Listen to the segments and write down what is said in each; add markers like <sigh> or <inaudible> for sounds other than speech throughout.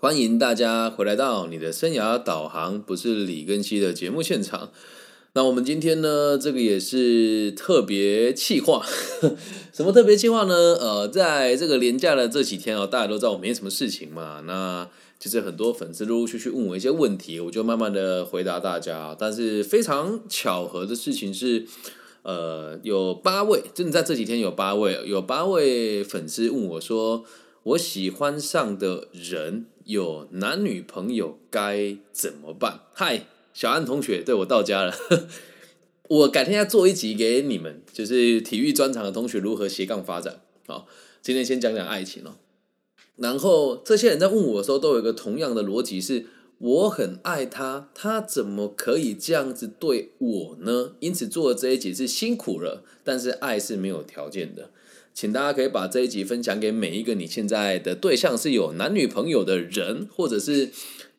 欢迎大家回来到你的生涯导航，不是李根熙的节目现场。那我们今天呢，这个也是特别企划，<laughs> 什么特别企划呢？呃，在这个连假的这几天哦，大家都知道我没什么事情嘛，那就是很多粉丝陆陆续续问我一些问题，我就慢慢的回答大家。但是非常巧合的事情是，呃，有八位，真的在这几天有八位，有八位粉丝问我说，我喜欢上的人。有男女朋友该怎么办？嗨，小安同学，对我到家了。<laughs> 我改天要做一集给你们，就是体育专场的同学如何斜杠发展。好，今天先讲讲爱情哦。然后这些人在问我的时候，都有一个同样的逻辑：是我很爱他，他怎么可以这样子对我呢？因此做这一集是辛苦了，但是爱是没有条件的。请大家可以把这一集分享给每一个你现在的对象是有男女朋友的人，或者是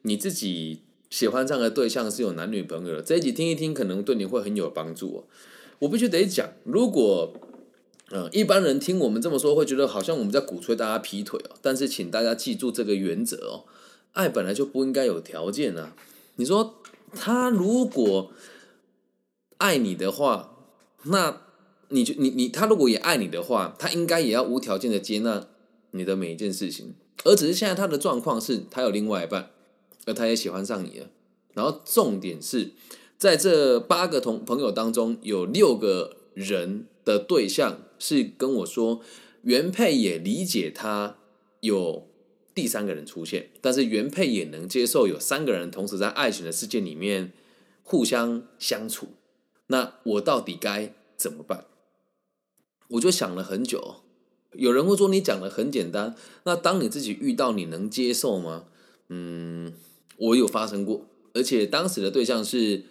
你自己喜欢上的对象是有男女朋友的。这一集听一听，可能对你会很有帮助。哦我必须得讲，如果呃一般人听我们这么说，会觉得好像我们在鼓吹大家劈腿哦。但是请大家记住这个原则哦，爱本来就不应该有条件啊。你说他如果爱你的话，那。你就你你他如果也爱你的话，他应该也要无条件的接纳你的每一件事情，而只是现在他的状况是他有另外一半，而他也喜欢上你了。然后重点是在这八个同朋友当中，有六个人的对象是跟我说，原配也理解他有第三个人出现，但是原配也能接受有三个人同时在爱情的世界里面互相相处。那我到底该怎么办？我就想了很久，有人会说你讲的很简单，那当你自己遇到，你能接受吗？嗯，我有发生过，而且当时的对象是，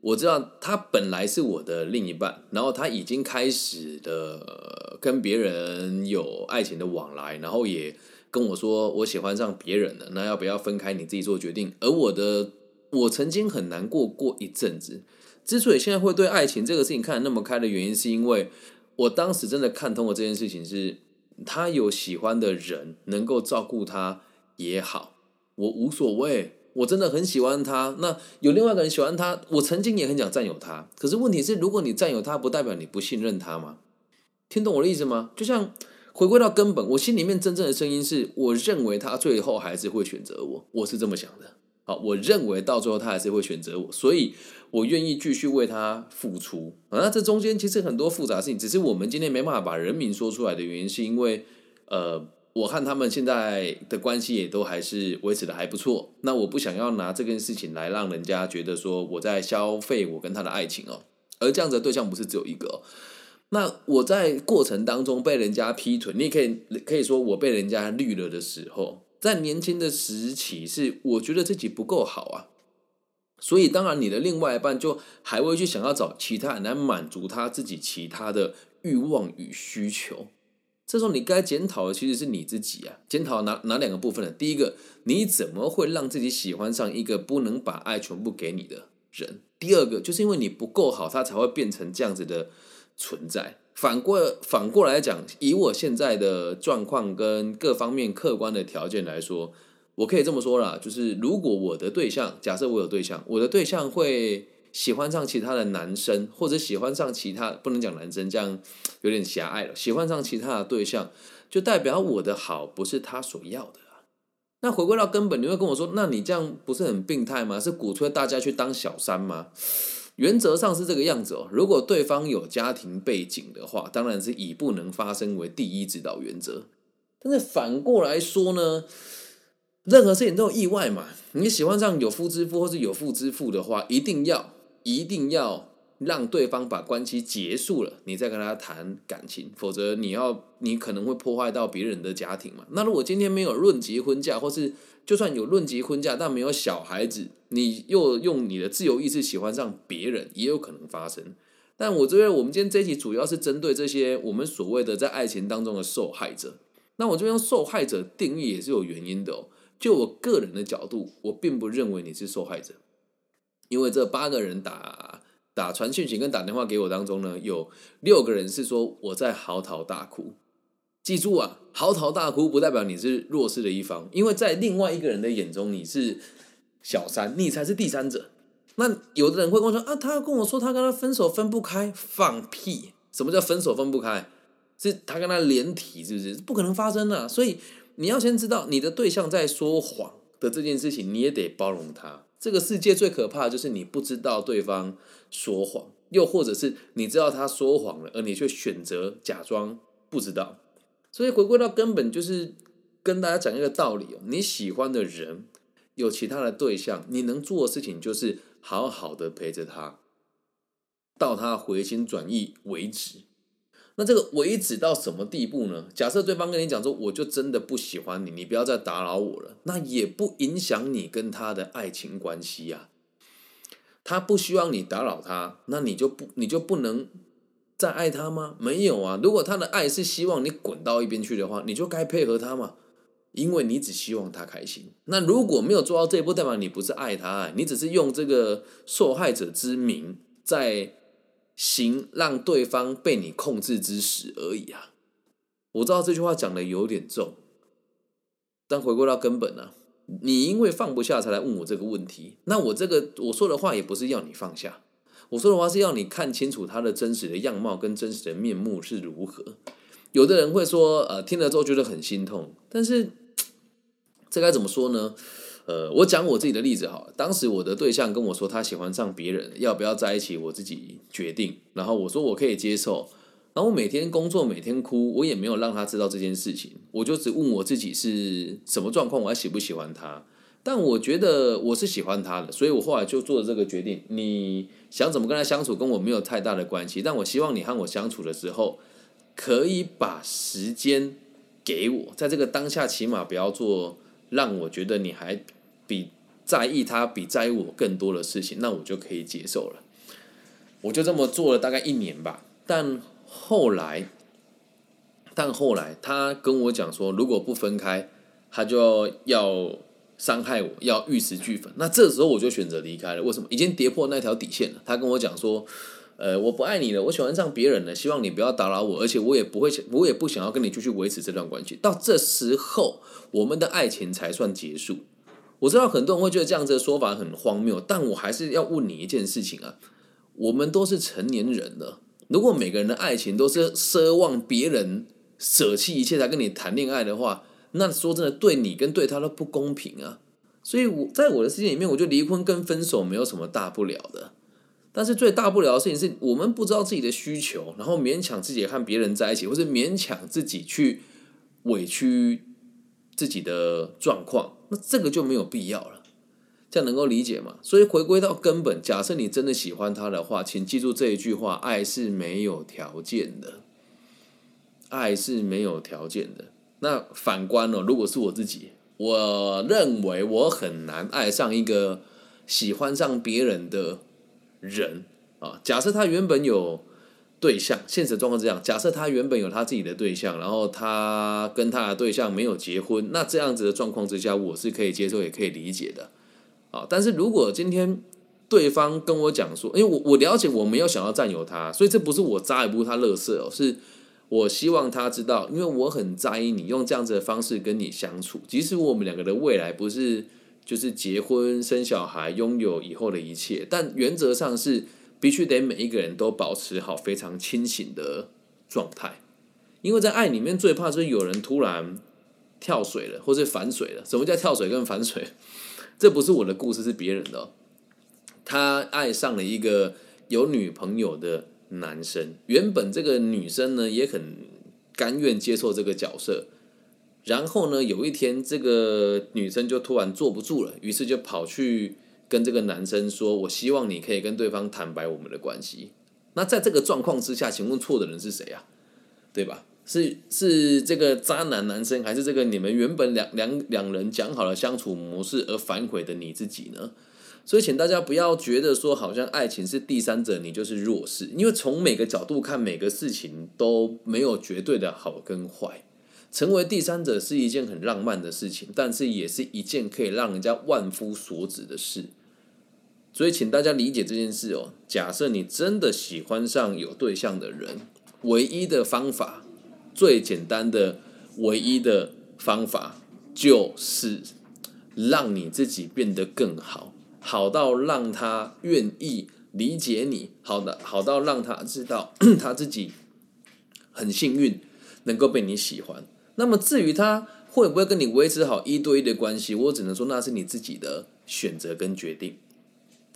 我知道他本来是我的另一半，然后他已经开始的跟别人有爱情的往来，然后也跟我说我喜欢上别人了，那要不要分开？你自己做决定。而我的，我曾经很难过过一阵子，之所以现在会对爱情这个事情看得那么开的原因，是因为。我当时真的看通了这件事情，是他有喜欢的人能够照顾他也好，我无所谓。我真的很喜欢他，那有另外一个人喜欢他，我曾经也很想占有他。可是问题是，如果你占有他，不代表你不信任他吗？听懂我的意思吗？就像回归到根本，我心里面真正的声音是，我认为他最后还是会选择我，我是这么想的。好，我认为到最后他还是会选择我，所以我愿意继续为他付出。那这中间其实很多复杂事情，只是我们今天没办法把人名说出来的原因，是因为呃，我看他们现在的关系也都还是维持的还不错。那我不想要拿这件事情来让人家觉得说我在消费我跟他的爱情哦，而这样子的对象不是只有一个。那我在过程当中被人家劈腿，你也可以可以说我被人家绿了的时候。在年轻的时期，是我觉得自己不够好啊，所以当然你的另外一半就还会去想要找其他人来满足他自己其他的欲望与需求。这时候你该检讨的其实是你自己啊，检讨哪哪两个部分呢？第一个，你怎么会让自己喜欢上一个不能把爱全部给你的人？第二个，就是因为你不够好，他才会变成这样子的存在。反过反过来讲，以我现在的状况跟各方面客观的条件来说，我可以这么说啦，就是如果我的对象，假设我有对象，我的对象会喜欢上其他的男生，或者喜欢上其他不能讲男生，这样有点狭隘了。喜欢上其他的对象，就代表我的好不是他所要的啊。那回归到根本，你会跟我说，那你这样不是很病态吗？是鼓吹大家去当小三吗？原则上是这个样子哦。如果对方有家庭背景的话，当然是以不能发生为第一指导原则。但是反过来说呢，任何事情都有意外嘛。你喜欢上有夫之妇或是有妇之妇的话，一定要一定要让对方把关系结束了，你再跟他谈感情。否则你要你可能会破坏到别人的家庭嘛。那如果今天没有论及婚嫁，或是就算有论及婚嫁，但没有小孩子，你又用你的自由意志喜欢上别人，也有可能发生。但我这边，我们今天这一集主要是针对这些我们所谓的在爱情当中的受害者。那我这边受害者定义也是有原因的哦。就我个人的角度，我并不认为你是受害者，因为这八个人打打传讯息跟打电话给我当中呢，有六个人是说我在嚎啕大哭。记住啊，嚎啕大哭不代表你是弱势的一方，因为在另外一个人的眼中你是小三，你才是第三者。那有的人会跟我说啊，他跟我说他跟他分手分不开，放屁！什么叫分手分不开？是他跟他连体，是不是？不可能发生的。所以你要先知道你的对象在说谎的这件事情，你也得包容他。这个世界最可怕的就是你不知道对方说谎，又或者是你知道他说谎了，而你却选择假装不知道。所以回归到根本，就是跟大家讲一个道理哦：你喜欢的人有其他的对象，你能做的事情就是好好的陪着他，到他回心转意为止。那这个为止到什么地步呢？假设对方跟你讲说，我就真的不喜欢你，你不要再打扰我了，那也不影响你跟他的爱情关系呀。他不希望你打扰他，那你就不你就不能再爱他吗？没有啊。如果他的爱是希望你滚到一边去的话，你就该配合他嘛，因为你只希望他开心。那如果没有做到这一步，代表你不是爱他，你只是用这个受害者之名在。行让对方被你控制之时而已啊！我知道这句话讲的有点重，但回归到根本呢，你因为放不下才来问我这个问题，那我这个我说的话也不是要你放下，我说的话是要你看清楚他的真实的样貌跟真实的面目是如何。有的人会说，呃，听了之后觉得很心痛，但是这该怎么说呢？呃，我讲我自己的例子好了。当时我的对象跟我说他喜欢上别人，要不要在一起，我自己决定。然后我说我可以接受。然后我每天工作，每天哭，我也没有让他知道这件事情。我就只问我自己是什么状况，我还喜不喜欢他。但我觉得我是喜欢他的，所以我后来就做了这个决定。你想怎么跟他相处，跟我没有太大的关系。但我希望你和我相处的时候，可以把时间给我，在这个当下，起码不要做让我觉得你还。比在意他比在意我更多的事情，那我就可以接受了。我就这么做了大概一年吧。但后来，但后来他跟我讲说，如果不分开，他就要伤害我，要玉石俱焚。那这时候我就选择离开了。为什么？已经跌破那条底线了。他跟我讲说，呃，我不爱你了，我喜欢上别人了，希望你不要打扰我，而且我也不会，我也不想要跟你继续维持这段关系。到这时候，我们的爱情才算结束。我知道很多人会觉得这样子的说法很荒谬，但我还是要问你一件事情啊：我们都是成年人了，如果每个人的爱情都是奢望别人舍弃一切才跟你谈恋爱的话，那说真的，对你跟对他都不公平啊！所以我在我的世界里面，我觉得离婚跟分手没有什么大不了的，但是最大不了的事情是我们不知道自己的需求，然后勉强自己和别人在一起，或是勉强自己去委屈自己的状况。那这个就没有必要了，这样能够理解吗？所以回归到根本，假设你真的喜欢他的话，请记住这一句话：爱是没有条件的，爱是没有条件的。那反观了，如果是我自己，我认为我很难爱上一个喜欢上别人的人啊。假设他原本有。对象，现实状况是这样。假设他原本有他自己的对象，然后他跟他的对象没有结婚，那这样子的状况之下，我是可以接受，也可以理解的。啊，但是如果今天对方跟我讲说，因为我我了解我没有想要占有他，所以这不是我扎也不是他乐色哦，是我希望他知道，因为我很在意你用这样子的方式跟你相处，即使我们两个的未来不是就是结婚生小孩，拥有以后的一切，但原则上是。必须得每一个人都保持好非常清醒的状态，因为在爱里面最怕是有人突然跳水了，或是反水了。什么叫跳水跟反水？<laughs> 这不是我的故事，是别人的。他爱上了一个有女朋友的男生，原本这个女生呢也很甘愿接受这个角色，然后呢有一天这个女生就突然坐不住了，于是就跑去。跟这个男生说：“我希望你可以跟对方坦白我们的关系。”那在这个状况之下，请问错的人是谁啊？对吧？是是这个渣男男生，还是这个你们原本两两两人讲好了相处模式而反悔的你自己呢？所以，请大家不要觉得说好像爱情是第三者，你就是弱势。因为从每个角度看，每个事情都没有绝对的好跟坏。成为第三者是一件很浪漫的事情，但是也是一件可以让人家万夫所指的事。所以，请大家理解这件事哦。假设你真的喜欢上有对象的人，唯一的方法最简单的、唯一的方法，就是让你自己变得更好，好到让他愿意理解你，好的，好到让他知道 <clears throat> 他自己很幸运能够被你喜欢。那么至于他会不会跟你维持好一对一的关系，我只能说那是你自己的选择跟决定。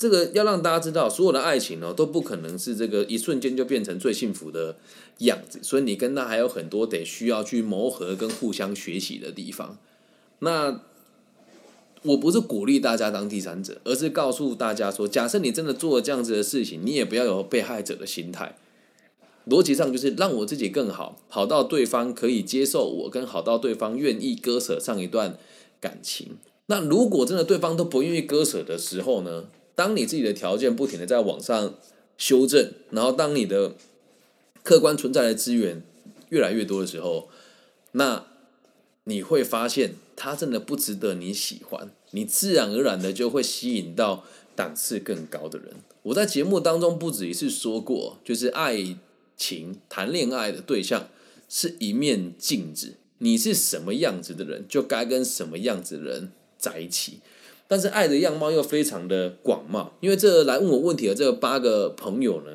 这个要让大家知道，所有的爱情呢都不可能是这个一瞬间就变成最幸福的样子，所以你跟他还有很多得需要去磨合跟互相学习的地方。那我不是鼓励大家当第三者，而是告诉大家说，假设你真的做了这样子的事情，你也不要有被害者的心态。逻辑上就是让我自己更好，好到对方可以接受我，跟好到对方愿意割舍上一段感情。那如果真的对方都不愿意割舍的时候呢？当你自己的条件不停的在往上修正，然后当你的客观存在的资源越来越多的时候，那你会发现他真的不值得你喜欢，你自然而然的就会吸引到档次更高的人。我在节目当中不止一次说过，就是爱情谈恋爱的对象是一面镜子，你是什么样子的人，就该跟什么样子的人在一起。但是爱的样貌又非常的广袤，因为这来问我问题的这八个朋友呢，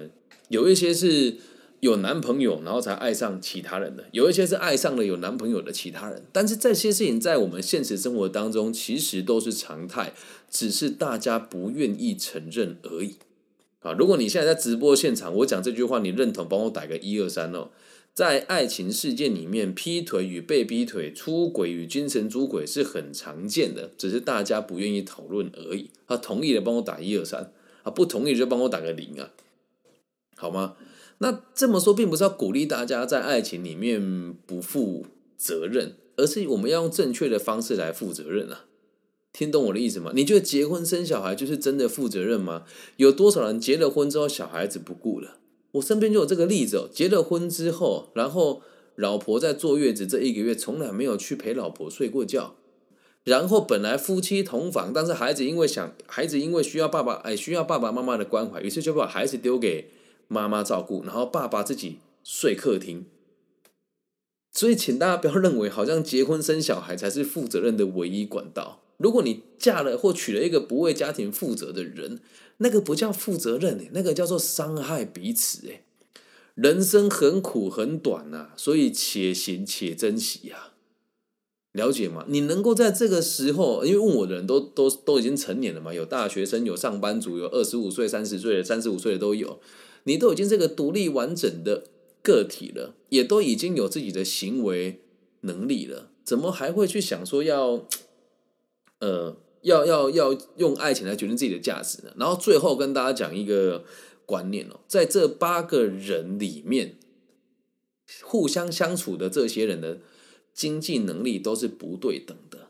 有一些是有男朋友然后才爱上其他人的，有一些是爱上了有男朋友的其他人。但是这些事情在我们现实生活当中其实都是常态，只是大家不愿意承认而已。啊，如果你现在在直播现场，我讲这句话，你认同，帮我打个一二三哦。在爱情事件里面，劈腿与被劈腿、出轨与精神出轨是很常见的，只是大家不愿意讨论而已。啊，同意的帮我打一二三，啊，不同意就帮我打个零啊，好吗？那这么说，并不是要鼓励大家在爱情里面不负责任，而是我们要用正确的方式来负责任啊。听懂我的意思吗？你觉得结婚生小孩就是真的负责任吗？有多少人结了婚之后，小孩子不顾了？我身边就有这个例子哦，结了婚之后，然后老婆在坐月子这一个月，从来没有去陪老婆睡过觉。然后本来夫妻同房，但是孩子因为想，孩子因为需要爸爸，哎，需要爸爸妈妈的关怀，于是就把孩子丢给妈妈照顾，然后爸爸自己睡客厅。所以，请大家不要认为好像结婚生小孩才是负责任的唯一管道。如果你嫁了或娶了一个不为家庭负责的人，那个不叫负责任那个叫做伤害彼此。人生很苦很短呐，所以且行且珍惜呀。了解吗？你能够在这个时候，因为问我的人都都都已经成年了嘛，有大学生，有上班族，有二十五岁、三十岁的、三十五岁的都有。你都已经是个独立完整的个体了，也都已经有自己的行为能力了，怎么还会去想说要？呃，要要要用爱情来决定自己的价值呢。然后最后跟大家讲一个观念哦，在这八个人里面，互相相处的这些人的经济能力都是不对等的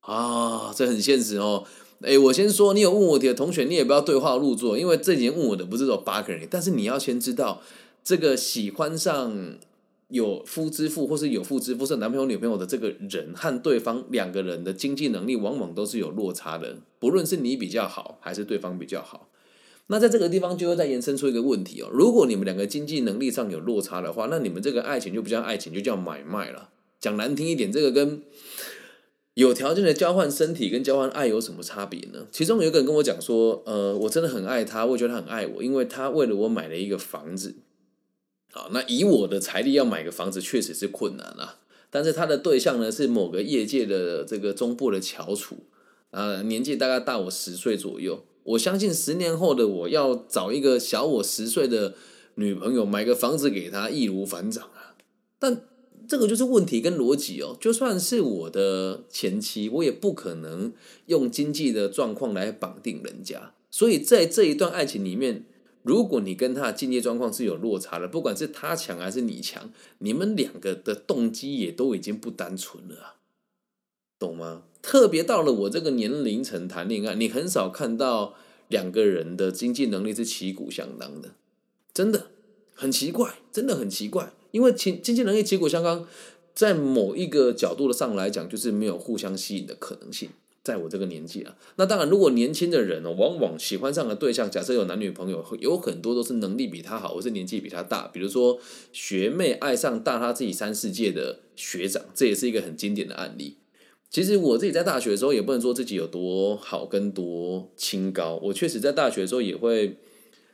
啊，这很现实哦。哎，我先说，你有问我的同学，你也不要对号入座，因为这几天问我的不是说八个人，但是你要先知道这个喜欢上。有夫之妇或是有妇之夫是男朋友女朋友的这个人和对方两个人的经济能力往往都是有落差的，不论是你比较好还是对方比较好。那在这个地方就会再延伸出一个问题哦，如果你们两个经济能力上有落差的话，那你们这个爱情就不叫爱情，就叫买卖了。讲难听一点，这个跟有条件的交换身体跟交换爱有什么差别呢？其中有一个人跟我讲说，呃，我真的很爱他，我觉得他很爱我，因为他为了我买了一个房子。啊，那以我的财力要买个房子确实是困难啊。但是他的对象呢是某个业界的这个中部的翘楚，啊，年纪大概大我十岁左右。我相信十年后的我要找一个小我十岁的女朋友买个房子给他，易如反掌啊。但这个就是问题跟逻辑哦。就算是我的前妻，我也不可能用经济的状况来绑定人家。所以在这一段爱情里面。如果你跟他的经济状况是有落差的，不管是他强还是你强，你们两个的动机也都已经不单纯了啊，懂吗？特别到了我这个年龄层谈恋爱，你很少看到两个人的经济能力是旗鼓相当的，真的很奇怪，真的很奇怪。因为经经济能力旗鼓相当，在某一个角度的上来讲，就是没有互相吸引的可能性。在我这个年纪啊，那当然，如果年轻的人哦，往往喜欢上的对象，假设有男女朋友，有很多都是能力比他好，或是年纪比他大。比如说学妹爱上大他自己三四届的学长，这也是一个很经典的案例。其实我自己在大学的时候，也不能说自己有多好跟多清高。我确实在大学的时候也会，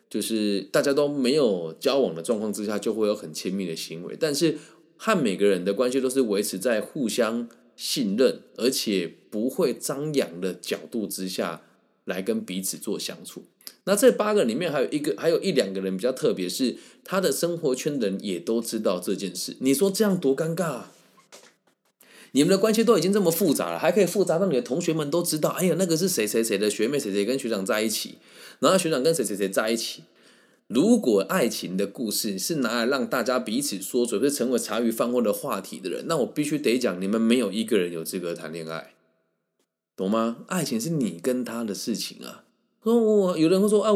就是大家都没有交往的状况之下，就会有很亲密的行为。但是和每个人的关系都是维持在互相。信任，而且不会张扬的角度之下来跟彼此做相处。那这八个里面还有一个，还有一两个人比较特别，是他的生活圈的人也都知道这件事。你说这样多尴尬？啊你们的关系都已经这么复杂了，还可以复杂到你的同学们都知道。哎呀，那个是谁谁谁的学妹，谁谁跟学长在一起，然后学长跟谁谁谁在一起。如果爱情的故事是拿来让大家彼此说嘴，是成为茶余饭后的话题的人，那我必须得讲，你们没有一个人有资格谈恋爱，懂吗？爱情是你跟他的事情啊。说我有人会说啊，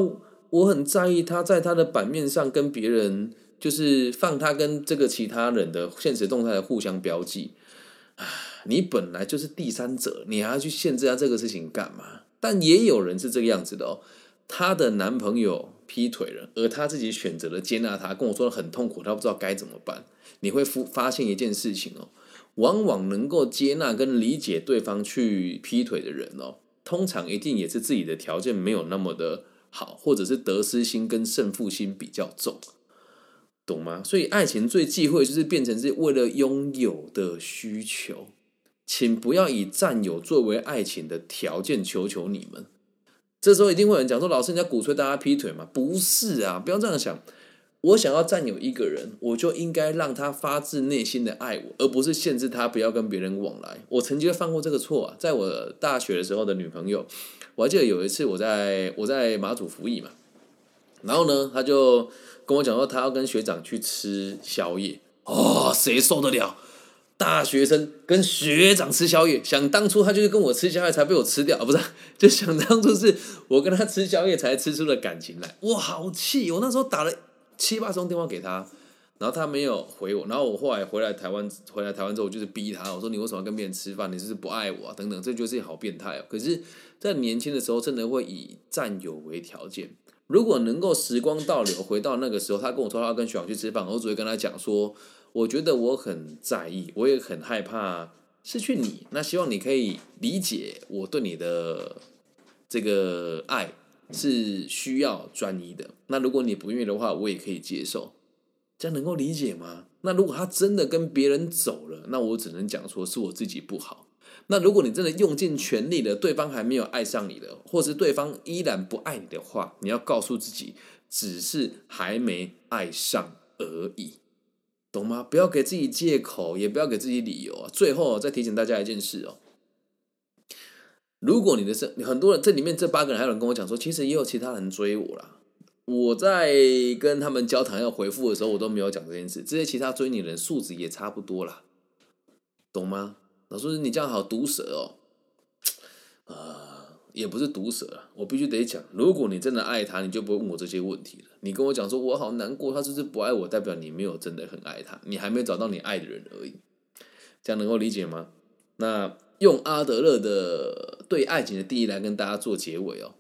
我很在意他在他的版面上跟别人，就是放他跟这个其他人的现实动态的互相标记。啊，你本来就是第三者，你还要去限制他这个事情干嘛？但也有人是这个样子的哦，她的男朋友。劈腿了，而他自己选择了接纳他，跟我说很痛苦，他不知道该怎么办。你会发发现一件事情哦，往往能够接纳跟理解对方去劈腿的人哦，通常一定也是自己的条件没有那么的好，或者是得失心跟胜负心比较重，懂吗？所以爱情最忌讳就是变成是为了拥有的需求，请不要以占有作为爱情的条件，求求你们。这时候一定会有人讲说：“老师，你在鼓吹大家劈腿吗？”不是啊，不要这样想。我想要占有一个人，我就应该让他发自内心的爱我，而不是限制他不要跟别人往来。我曾经犯过这个错啊，在我大学的时候的女朋友，我还记得有一次我在我在马祖服役嘛，然后呢，他就跟我讲说，他要跟学长去吃宵夜。哦，谁受得了？大学生跟学长吃宵夜，想当初他就是跟我吃宵夜才被我吃掉啊，不是？就想当初是我跟他吃宵夜才吃出了感情来，我，好气！我那时候打了七八通电话给他，然后他没有回我，然后我后来回来台湾，<laughs> 回来台湾之后，我就是逼他，我说你为什么要跟别人吃饭？你是不是不爱我啊？等等，这就是好变态哦。可是，在年轻的时候，真的会以占有为条件。如果能够时光倒流，回到那个时候，他跟我说他跟学长去吃饭，我只会跟他讲说。我觉得我很在意，我也很害怕失去你。那希望你可以理解我对你的这个爱是需要专一的。那如果你不愿意的话，我也可以接受。这样能够理解吗？那如果他真的跟别人走了，那我只能讲说是我自己不好。那如果你真的用尽全力了，对方还没有爱上你的，或是对方依然不爱你的话，你要告诉自己，只是还没爱上而已。懂吗？不要给自己借口，也不要给自己理由啊！最后再提醒大家一件事哦，如果你的生很多人这里面这八个人还有人跟我讲说，其实也有其他人追我啦。我在跟他们交谈要回复的时候，我都没有讲这件事。这些其他追你的人素质也差不多啦，懂吗？老师，你这样好毒舌哦，啊。也不是毒舌啊，我必须得讲，如果你真的爱他，你就不会问我这些问题了。你跟我讲说，我好难过，他就是不爱我，代表你没有真的很爱他，你还没找到你爱的人而已。这样能够理解吗？那用阿德勒的对爱情的定义来跟大家做结尾哦，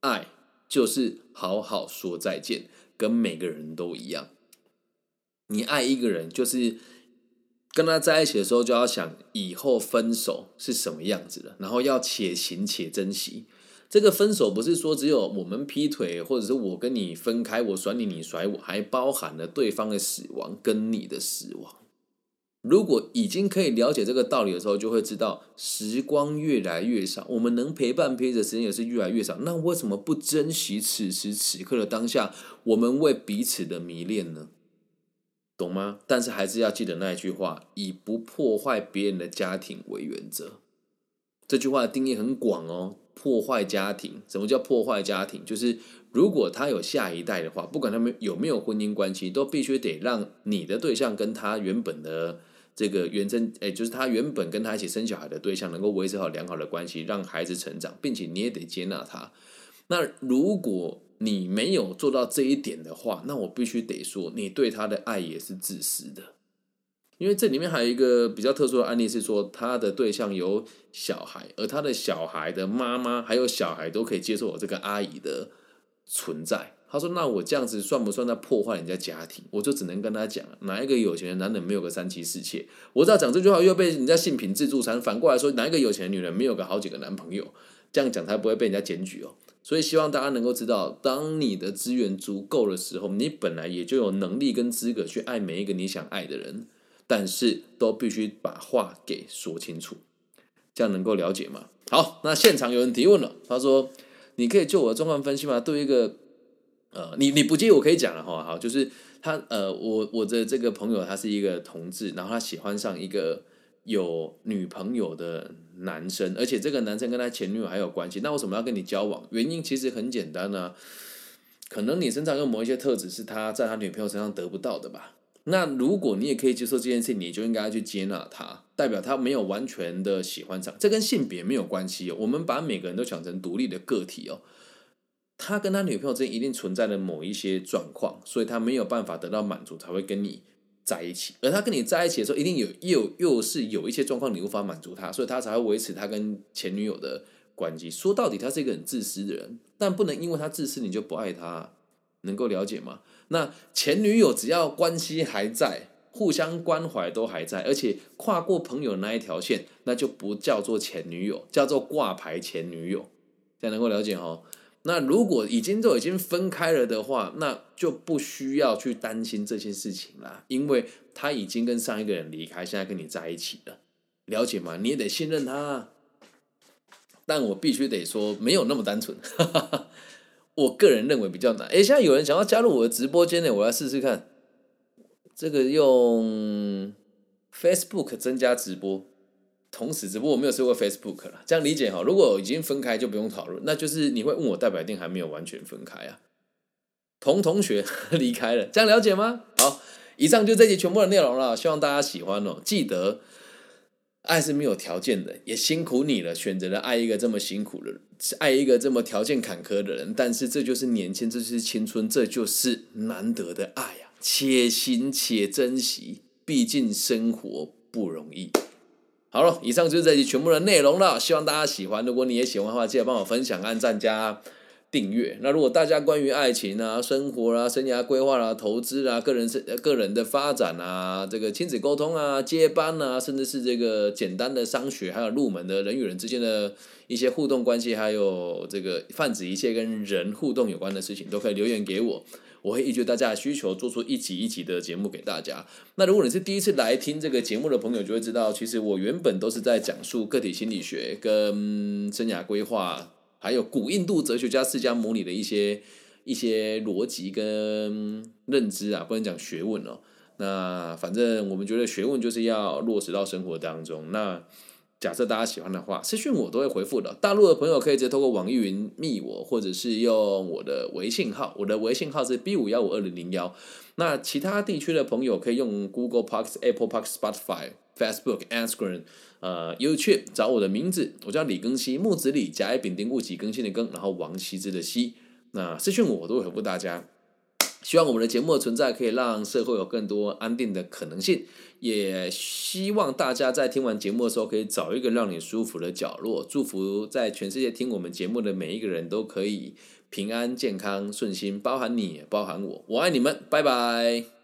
爱就是好好说再见，跟每个人都一样。你爱一个人，就是。跟他在一起的时候，就要想以后分手是什么样子的，然后要且行且珍惜。这个分手不是说只有我们劈腿，或者是我跟你分开，我甩你，你甩我，还包含了对方的死亡跟你的死亡。如果已经可以了解这个道理的时候，就会知道时光越来越少，我们能陪伴彼此的时间也是越来越少。那为什么不珍惜此时此刻的当下，我们为彼此的迷恋呢？懂吗？但是还是要记得那一句话：以不破坏别人的家庭为原则。这句话的定义很广哦。破坏家庭，什么叫破坏家庭？就是如果他有下一代的话，不管他们有没有婚姻关系，都必须得让你的对象跟他原本的这个原生，哎，就是他原本跟他一起生小孩的对象，能够维持好良好的关系，让孩子成长，并且你也得接纳他。那如果你没有做到这一点的话，那我必须得说，你对他的爱也是自私的。因为这里面还有一个比较特殊的案例是说，他的对象有小孩，而他的小孩的妈妈还有小孩都可以接受我这个阿姨的存在。他说：“那我这样子算不算在破坏人家家庭？”我就只能跟他讲，哪一个有钱的男人没有个三妻四妾？我知道讲这句话又被人家性品自助餐，反过来说，哪一个有钱的女人没有个好几个男朋友？这样讲才不会被人家检举哦。所以希望大家能够知道，当你的资源足够的时候，你本来也就有能力跟资格去爱每一个你想爱的人，但是都必须把话给说清楚，这样能够了解吗？好，那现场有人提问了，他说：“你可以就我的状况分析吗？”对一个。呃，你你不介意我可以讲了哈，好，就是他呃，我我的这个朋友他是一个同志，然后他喜欢上一个有女朋友的男生，而且这个男生跟他前女友还有关系，那为什么要跟你交往？原因其实很简单呢，可能你身上有某一些特质是他在他女朋友身上得不到的吧。那如果你也可以接受这件事，你就应该去接纳他，代表他没有完全的喜欢上，这跟性别没有关系哦。我们把每个人都想成独立的个体哦。他跟他女朋友之间一定存在的某一些状况，所以他没有办法得到满足，才会跟你在一起。而他跟你在一起的时候，一定有又又是有一些状况你无法满足他，所以他才会维持他跟前女友的关系。说到底，他是一个很自私的人，但不能因为他自私你就不爱他，能够了解吗？那前女友只要关系还在，互相关怀都还在，而且跨过朋友那一条线，那就不叫做前女友，叫做挂牌前女友，这样能够了解哈？那如果已经都已经分开了的话，那就不需要去担心这些事情啦，因为他已经跟上一个人离开，现在跟你在一起了，了解吗？你也得信任他。但我必须得说，没有那么单纯。<laughs> 我个人认为比较难。哎，现在有人想要加入我的直播间呢，我要试试看。这个用 Facebook 增加直播。同时，只不过我没有试过 Facebook 了，这样理解哈。如果已经分开，就不用讨论，那就是你会问我代表一定还没有完全分开啊。同同学 <laughs> 离开了，这样了解吗？好，以上就这集全部的内容了，希望大家喜欢哦。记得，爱是没有条件的，也辛苦你了，选择了爱一个这么辛苦的人，爱一个这么条件坎坷的人。但是这就是年轻，这就是青春，这就是难得的爱呀，且行且珍惜，毕竟生活不容易。好了，以上就是这集全部的内容了，希望大家喜欢。如果你也喜欢的话，记得帮我分享、按赞、加订阅。那如果大家关于爱情啊、生活啊、生涯规划啊、投资啊、个人是个人的发展啊、这个亲子沟通啊、接班啊，甚至是这个简单的商学，还有入门的人与人之间的一些互动关系，还有这个泛指一切跟人互动有关的事情，都可以留言给我。我会依据大家的需求，做出一集一集的节目给大家。那如果你是第一次来听这个节目的朋友，就会知道，其实我原本都是在讲述个体心理学、跟生涯规划，还有古印度哲学家释迦牟尼的一些一些逻辑跟认知啊，不能讲学问哦。那反正我们觉得学问就是要落实到生活当中。那假设大家喜欢的话，私讯我都会回复的。大陆的朋友可以直接透过网易云密我，或者是用我的微信号，我的微信号是 B 五幺五二零零幺。那其他地区的朋友可以用 Google Park、Apple Park、Spotify、Facebook、Instagram、呃 YouTube 找我的名字，我叫李更新，木子李，甲乙丙丁戊己更新的更，然后王羲之的羲。那私讯我我都会回复大家。<tsk> 希望我们的节目的存在可以让社会有更多安定的可能性，也希望大家在听完节目的时候可以找一个让你舒服的角落。祝福在全世界听我们节目的每一个人都可以平安、健康、顺心，包含你，包含我，我爱你们，拜拜。